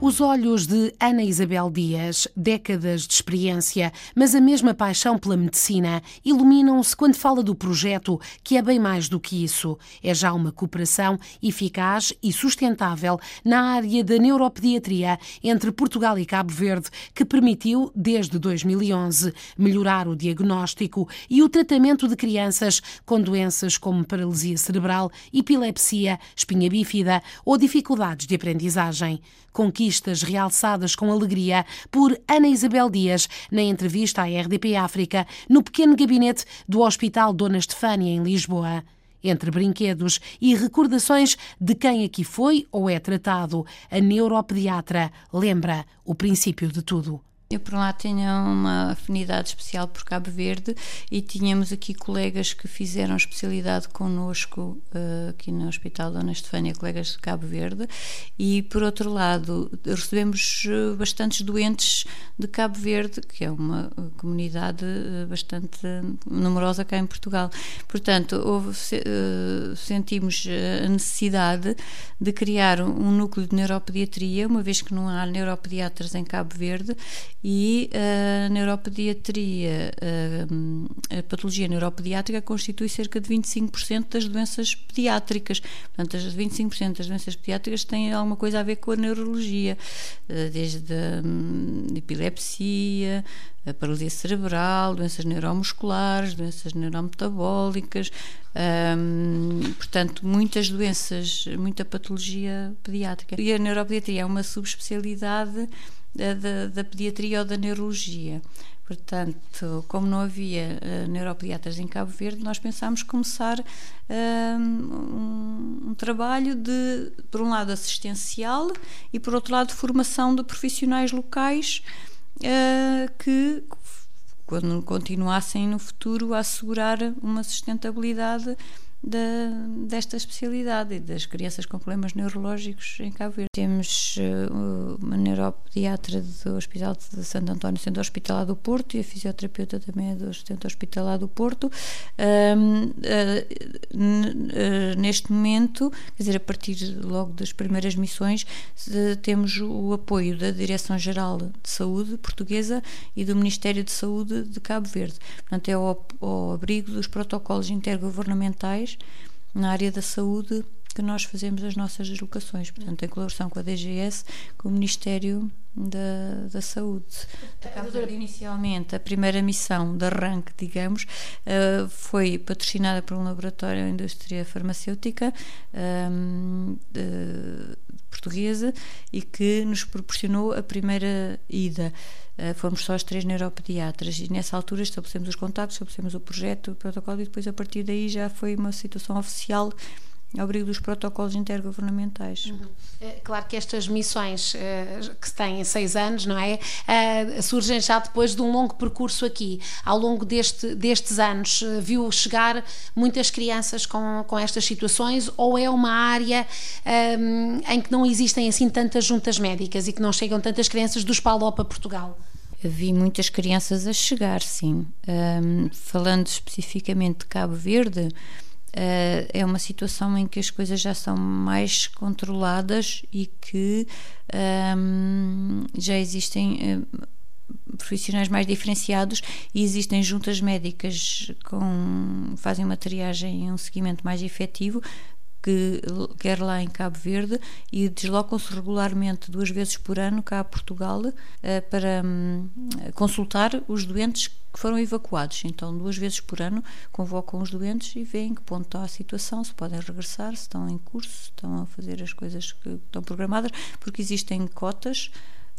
Os olhos de Ana Isabel Dias, décadas de experiência, mas a mesma paixão pela medicina, iluminam-se quando fala do projeto, que é bem mais do que isso. É já uma cooperação eficaz e sustentável na área da neuropediatria entre Portugal e Cabo Verde, que permitiu, desde 2011, melhorar o diagnóstico e o tratamento de crianças com doenças como paralisia cerebral, epilepsia, espinha bífida ou dificuldades de aprendizagem realçadas com alegria por Ana Isabel Dias na entrevista à RDP África no pequeno gabinete do Hospital Dona Estefânia, em Lisboa. Entre brinquedos e recordações de quem aqui foi ou é tratado, a neuropediatra lembra o princípio de tudo. Eu, por lá, tenho uma afinidade especial por Cabo Verde e tínhamos aqui colegas que fizeram especialidade connosco uh, aqui no Hospital Dona Estefânia, colegas de Cabo Verde, e, por outro lado, recebemos eh, bastantes doentes de Cabo Verde, que é uma comunidade eh, bastante numerosa cá em Portugal. Portanto, houve, sentimos a necessidade de criar um núcleo de neuropediatria, uma vez que não há neuropediatras em Cabo Verde e a neuropediatria, a, patologia neuropediátrica constitui cerca de 25% das doenças pediátricas. Portanto, as 25% das doenças pediátricas têm alguma coisa a ver com a neurologia, eh, desde a hum, epilepsia, a paralisia cerebral, doenças neuromusculares, doenças neurometabólicas, hum, portanto, muitas doenças, muita patologia pediátrica. E a neuropediatria é uma subespecialidade da, da, da pediatria ou da neurologia. Portanto, como não havia uh, neuropediatras em Cabo Verde, nós pensámos começar uh, um, um, trabalho de, por um lado, assistencial e, por outro lado, formação de profissionais locais uh, que, quando continuassem no futuro, a assegurar uma sustentabilidade da, desta especialidade e das crianças com problemas neurológicos em Cabo Verde. Temos uh, uma neuropediatra do Hospital de Santo António, Centro Hospitalar do Porto, e a fisioterapeuta também é do Centro Hospitalar do Porto. Uh, uh, neste momento, quer dizer, a partir logo das primeiras missões, temos o apoio da Direção-Geral de Saúde Portuguesa e do Ministério de Saúde de Cabo Verde. Portanto, é ao, ao abrigo dos protocolos intergovernamentais na área da saúde que nós fazemos as nossas deslocações, portanto, em colaboração com a DGS, com o Ministério da, da Saúde. Inicialmente, a primeira missão de arranque, digamos, uh, foi patrocinada por um laboratório de indústria farmacêutica um, ehm, portuguesa e que nos proporcionou a primeira ida. Uh, fomos só as três neuropediatras e nessa altura estabelecemos os contactos, estabelecemos o projeto, o protocolo e depois a partir daí já foi uma situação oficial ao abrigo dos protocolos intergovernamentais. Uhum. É, claro que estas missões eh, que têm seis anos, não é? Eh, surgem já depois de um longo percurso aqui. Ao longo deste, destes anos, eh, viu chegar muitas crianças com, com estas situações ou é uma área um, em que não existem assim tantas juntas médicas e que não chegam tantas crianças do Espaló para Portugal? Vi muitas crianças a chegar, sim. Um, falando especificamente de Cabo Verde, Uh, é uma situação em que as coisas já são mais controladas e que um, ehm, já existem uh, profissionais mais diferenciados e existem juntas médicas com fazem uma triagem e um seguimento mais efetivo que quer lá em Cabo Verde e deslocam-se regularmente duas vezes por ano cá a Portugal uh, para um, consultar os doentes que foram evacuados. Então, duas vezes por ano convocam os doentes e veem que ponto está a situação, se podem regressar, se estão em curso, se estão a fazer as coisas que estão programadas, porque existem cotas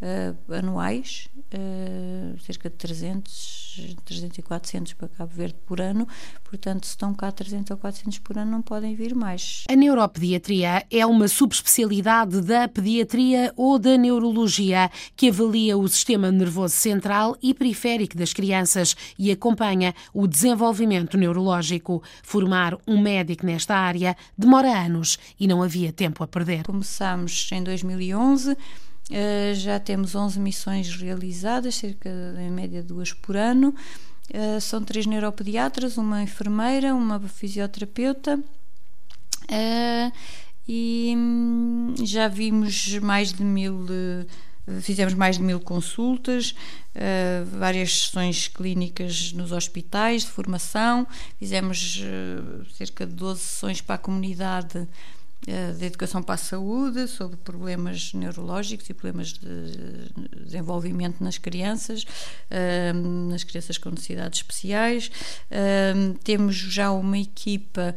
uh, anuais, uh, cerca de 300, 300 e 400 para Cabo Verde por ano, portanto, se estão cá 300 ou 400 por ano, não podem vir mais. A neuropediatria é uma subespecialidade da pediatria ou da neurologia que avalia o sistema nervoso central e periférico das crianças e acompanha o desenvolvimento neurológico. Formar um médico nesta área demora anos e não havia tempo a perder. Começámos em 2011 Uh, já temos 11 missões realizadas, cerca em média duas por ano. Uh, são três neuropediatras, uma enfermeira, uma fisioterapeuta. Uh, e hum, já vimos mais de mil fizemos mais de mil consultas, várias sessões clínicas nos hospitais de formação, fizemos cerca de 12 sessões para a comunidade uh, de educação para a saúde sobre problemas neurológicos e problemas de desenvolvimento nas crianças, nas crianças com necessidades especiais. temos já uma equipa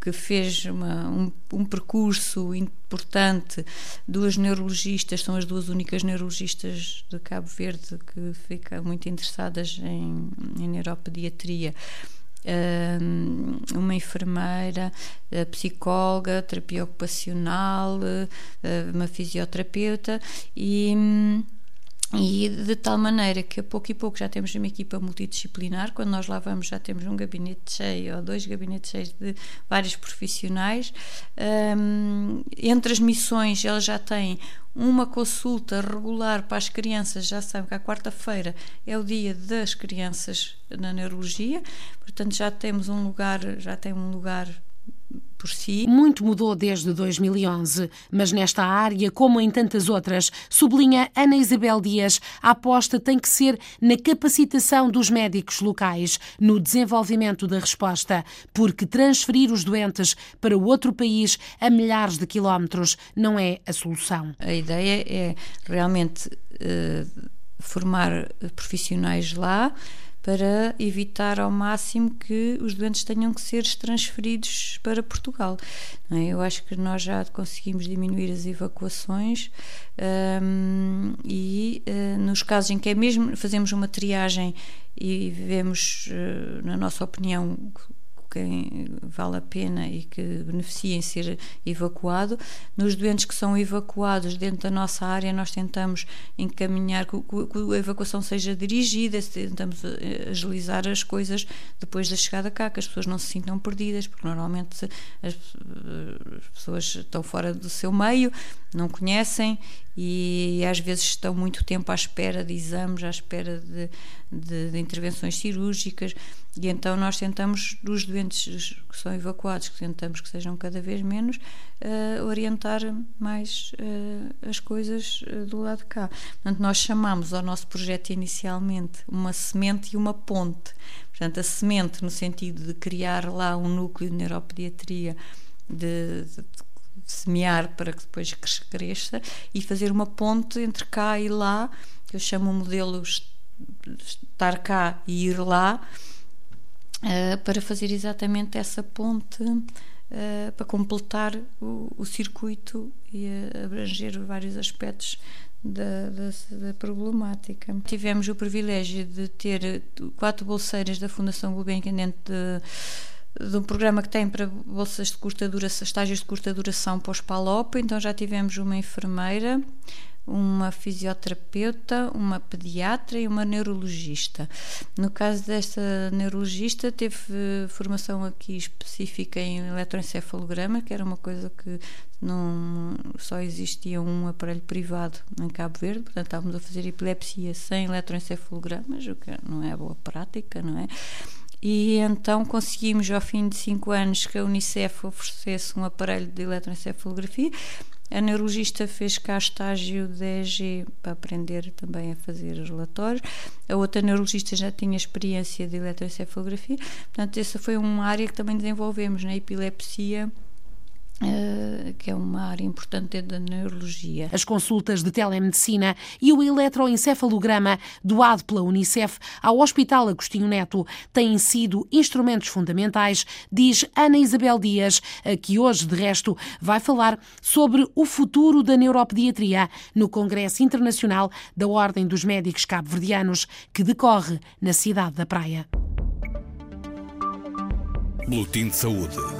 que fez uma, um, um, percurso importante. Duas neurologistas, são as duas únicas neurologistas de Cabo Verde que ficam muito interessadas em, em neuropediatria. Uma enfermeira, psicóloga, terapia ocupacional, uma fisioterapeuta e e de tal maneira que a pouco e pouco já temos uma equipa multidisciplinar, quando nós lá vamos já temos um gabinete cheio ou dois gabinetes cheios de vários profissionais. Um, entre as missões, elas já têm uma consulta regular para as crianças, já sabem que à quarta-feira é o dia das crianças na neurologia, portanto já temos um lugar, já tem um lugar por si. Muito mudou desde 2011, mas nesta área, como em tantas outras, sublinha Ana Isabel Dias, a aposta tem que ser na capacitação dos médicos locais, no desenvolvimento da resposta, porque transferir os doentes para outro país a milhares de quilómetros não é a solução. A ideia é realmente uh, formar profissionais lá para evitar ao máximo que os doentes tenham que ser transferidos para Portugal. É? Eu acho que nós já conseguimos diminuir as evacuações um, e uh, nos casos em que é mesmo fazemos uma triagem e vemos, uh, na nossa opinião, quem vale a pena e que beneficia em ser evacuado. Nos doentes que são evacuados dentro da nossa área, nós tentamos encaminhar que, a evacuação seja dirigida, tentamos eh, agilizar as coisas depois da chegada cá, que as pessoas não se sintam perdidas, porque normalmente as, as pessoas estão fora do seu meio, não conhecem e às vezes estão muito tempo à espera de exames, à espera de, de, de intervenções cirúrgicas e então nós tentamos, dos doentes que são evacuados, que tentamos que sejam cada vez menos, uh, orientar mais uh, as coisas uh, do lado de cá. Portanto, nós chamamos ao nosso projeto inicialmente uma semente e uma ponte. Portanto, a semente no sentido de criar lá um núcleo de neuropediatria de, de semear para que depois cresça e fazer uma ponte entre cá e lá, eu chamo o modelo estar cá e ir lá, uh, para fazer exatamente essa ponte. Uh, para completar o, o, circuito e abranger vários aspectos da, da, da, problemática. Tivemos o privilégio de ter quatro bolseiras da Fundação Gulbenkian dentro de de um programa que tem para bolsas de curta duração, estágios de curta duração para os PALOP, então já tivemos uma enfermeira, uma fisioterapeuta, uma pediatra e uma neurologista. No caso desta neurologista, teve formação aqui específica em eletroencefalograma, que era uma coisa que não só existia um aparelho privado em Cabo Verde, portanto estávamos a fazer epilepsia sem eletroencefalogramas, o que não é boa prática, não é? E então conseguimos, ao fim de cinco anos, que a Unicef oferecesse um aparelho de eletroencefalografia. A neurologista fez cá estágio de EG para aprender também a fazer relatórios. A outra neurologista já tinha experiência de eletroencefalografia. Portanto, essa foi uma área que também desenvolvemos na epilepsia Uh, que é uma área importante da neurologia. As consultas de telemedicina e o eletroencefalograma doado pela Unicef ao Hospital Agostinho Neto têm sido instrumentos fundamentais, diz Ana Isabel Dias, que hoje, de resto, vai falar sobre o futuro da neuropediatria no Congresso Internacional da Ordem dos Médicos Cabo-Verdianos, que decorre na cidade da Praia. Boletim de Saúde.